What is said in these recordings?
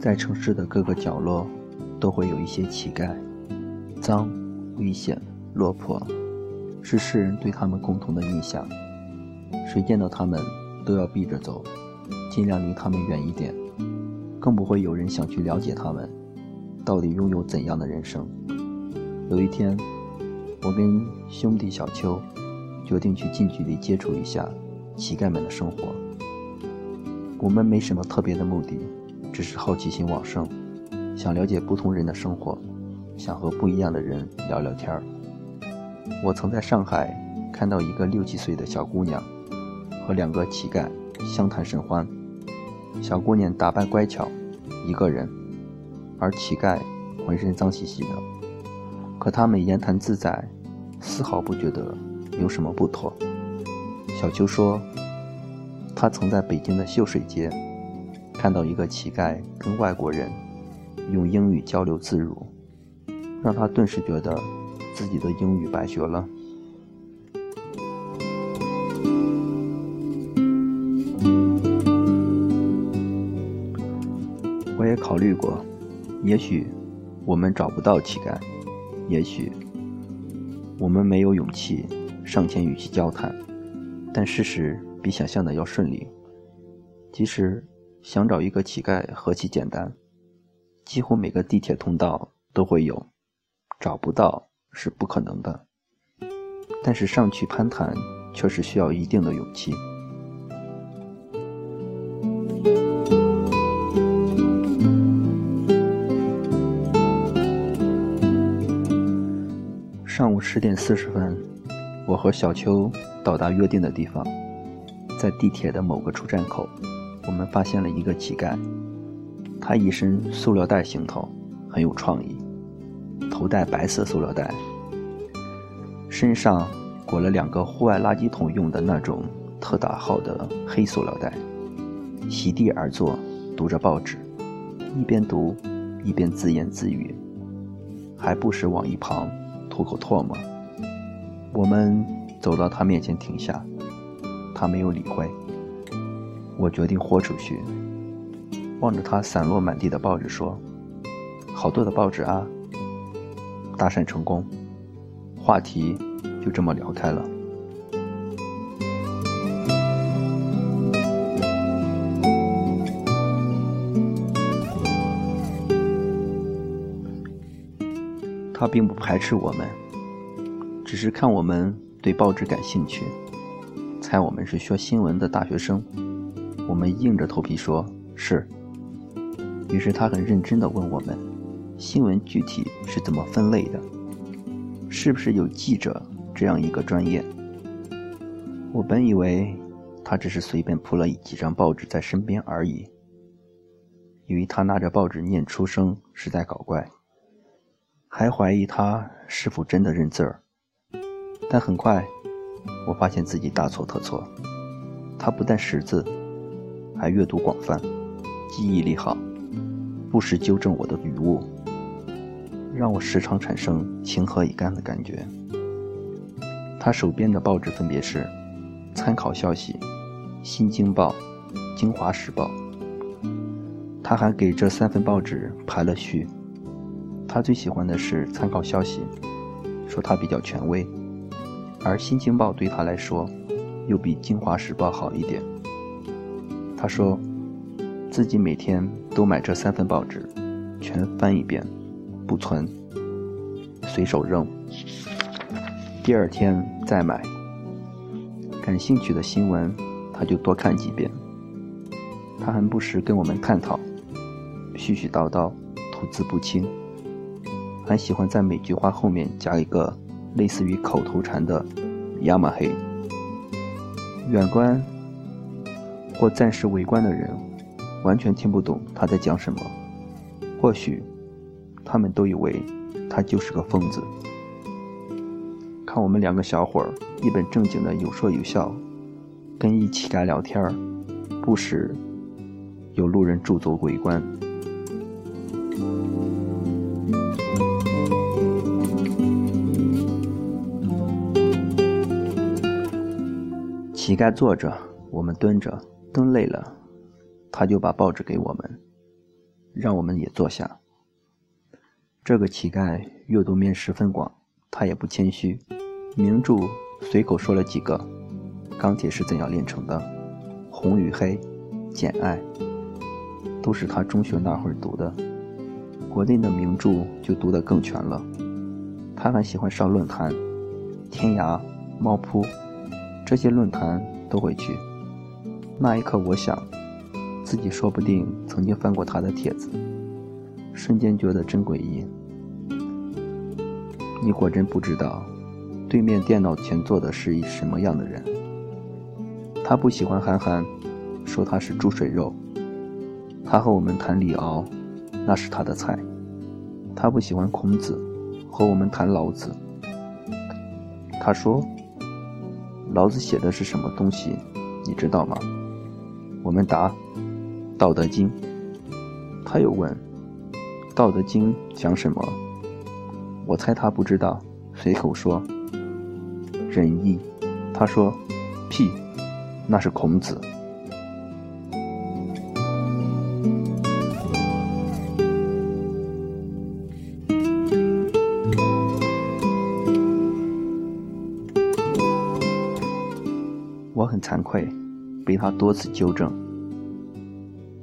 在城市的各个角落，都会有一些乞丐，脏、危险、落魄，是世人对他们共同的印象。谁见到他们，都要避着走，尽量离他们远一点，更不会有人想去了解他们到底拥有怎样的人生。有一天，我跟兄弟小邱决定去近距离接触一下乞丐们的生活。我们没什么特别的目的，只是好奇心旺盛，想了解不同人的生活，想和不一样的人聊聊天儿。我曾在上海看到一个六七岁的小姑娘和两个乞丐相谈甚欢。小姑娘打扮乖巧，一个人，而乞丐浑身脏兮兮的，可他们言谈自在，丝毫不觉得有什么不妥。小秋说。他曾在北京的秀水街看到一个乞丐跟外国人用英语交流自如，让他顿时觉得自己的英语白学了。我也考虑过，也许我们找不到乞丐，也许我们没有勇气上前与其交谈，但事实。比想象的要顺利。其实，想找一个乞丐何其简单，几乎每个地铁通道都会有，找不到是不可能的。但是上去攀谈却是需要一定的勇气。上午十点四十分，我和小邱到达约定的地方。在地铁的某个出站口，我们发现了一个乞丐。他一身塑料袋行头，很有创意，头戴白色塑料袋，身上裹了两个户外垃圾桶用的那种特大号的黑塑料袋，席地而坐，读着报纸，一边读一边自言自语，还不时往一旁吐口唾沫。我们走到他面前停下。他没有理会，我决定豁出去，望着他散落满地的报纸说：“好多的报纸啊！”搭讪成功，话题就这么聊开了。他并不排斥我们，只是看我们对报纸感兴趣。猜我们是学新闻的大学生，我们硬着头皮说是。于是他很认真地问我们：新闻具体是怎么分类的？是不是有记者这样一个专业？我本以为他只是随便铺了几张报纸在身边而已，以为他拿着报纸念出声是在搞怪，还怀疑他是否真的认字儿。但很快。我发现自己大错特错，他不但识字，还阅读广泛，记忆力好，不时纠正我的语误，让我时常产生情何以堪的感觉。他手边的报纸分别是《参考消息》《新京报》《京华时报》，他还给这三份报纸排了序。他最喜欢的是《参考消息》，说它比较权威。而《新京报》对他来说，又比《京华时报》好一点。他说，自己每天都买这三份报纸，全翻一遍，不存，随手扔。第二天再买。感兴趣的新闻，他就多看几遍。他还不时跟我们探讨，絮絮叨叨，吐字不清，还喜欢在每句话后面加一个。类似于口头禅的“亚马黑”，远观或暂时围观的人完全听不懂他在讲什么。或许他们都以为他就是个疯子。看我们两个小伙儿一本正经的有说有笑，跟一乞丐聊天儿，不时有路人驻足围观。乞丐坐着，我们蹲着，蹲累了，他就把报纸给我们，让我们也坐下。这个乞丐阅读面十分广，他也不谦虚，名著随口说了几个，《钢铁是怎样炼成的》《红与黑》《简爱》，都是他中学那会儿读的。国内的名著就读得更全了。他还喜欢上论坛，天涯、猫扑这些论坛都会去。那一刻，我想，自己说不定曾经翻过他的帖子。瞬间觉得真诡异。你果真不知道，对面电脑前坐的是一什么样的人。他不喜欢韩寒，说他是猪水肉。他和我们谈李敖，那是他的菜。他不喜欢孔子，和我们谈老子。他说：“老子写的是什么东西，你知道吗？”我们答：“《道德经》。”他又问。《道德经》讲什么？我猜他不知道，随口说仁义。他说屁，那是孔子。我很惭愧，被他多次纠正。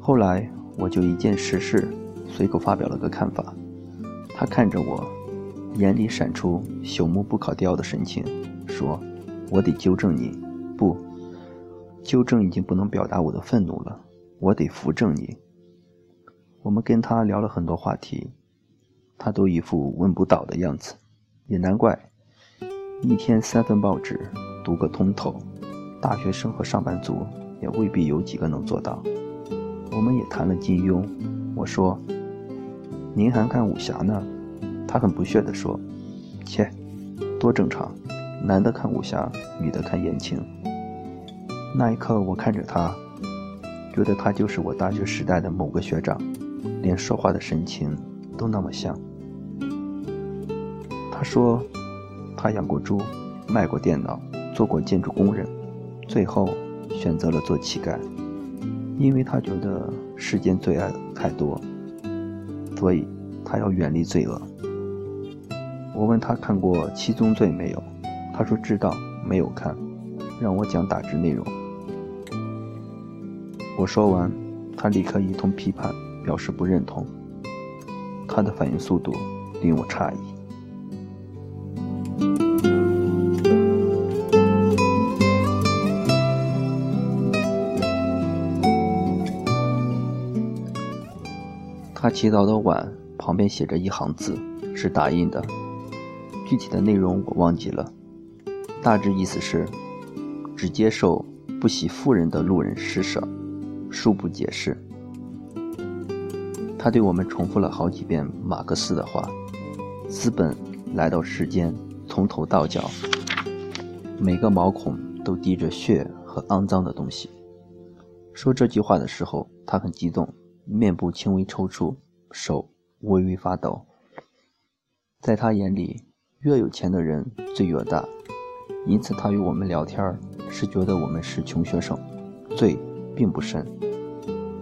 后来我就一件实事。随口发表了个看法，他看着我，眼里闪出朽木不可雕的神情，说：“我得纠正你，不，纠正已经不能表达我的愤怒了，我得扶正你。”我们跟他聊了很多话题，他都一副问不倒的样子，也难怪，一天三份报纸读个通透，大学生和上班族也未必有几个能做到。我们也谈了金庸，我说。您还看武侠呢？他很不屑地说：“切，多正常，男的看武侠，女的看言情。”那一刻，我看着他，觉得他就是我大学时代的某个学长，连说话的神情都那么像。他说，他养过猪，卖过电脑，做过建筑工人，最后选择了做乞丐，因为他觉得世间罪爱太多。所以，他要远离罪恶。我问他看过《七宗罪》没有，他说知道，没有看，让我讲大致内容。我说完，他立刻一通批判，表示不认同。他的反应速度令我诧异。他祈祷的碗旁边写着一行字，是打印的，具体的内容我忘记了，大致意思是：只接受不喜富人的路人施舍，恕不解释。他对我们重复了好几遍马克思的话：资本来到世间，从头到脚，每个毛孔都滴着血和肮脏的东西。说这句话的时候，他很激动。面部轻微抽搐，手微微发抖。在他眼里，越有钱的人罪越大，因此他与我们聊天是觉得我们是穷学生，罪并不深。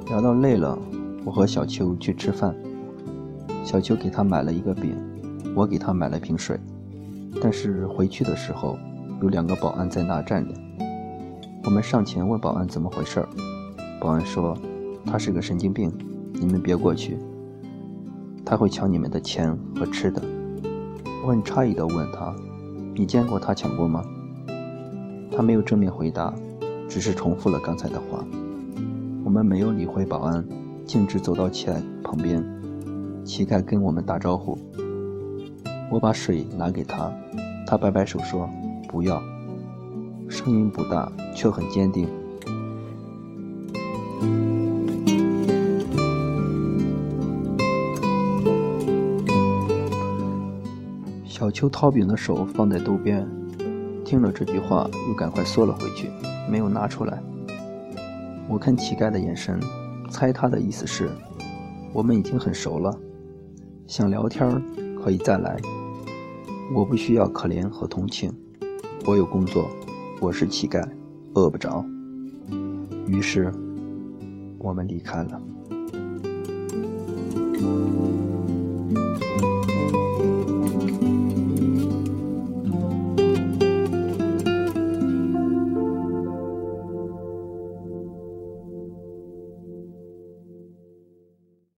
聊到累了，我和小秋去吃饭，小秋给他买了一个饼，我给他买了瓶水。但是回去的时候，有两个保安在那站着，我们上前问保安怎么回事保安说。他是个神经病，你们别过去。他会抢你们的钱和吃的。我很诧异地问他：“你见过他抢过吗？”他没有正面回答，只是重复了刚才的话。我们没有理会保安，径直走到乞丐旁边。乞丐跟我们打招呼。我把水拿给他，他摆摆手说：“不要。”声音不大，却很坚定。秋掏饼的手放在兜边，听了这句话，又赶快缩了回去，没有拿出来。我看乞丐的眼神，猜他的意思是：我们已经很熟了，想聊天可以再来。我不需要可怜和同情，我有工作，我是乞丐，饿不着。于是，我们离开了。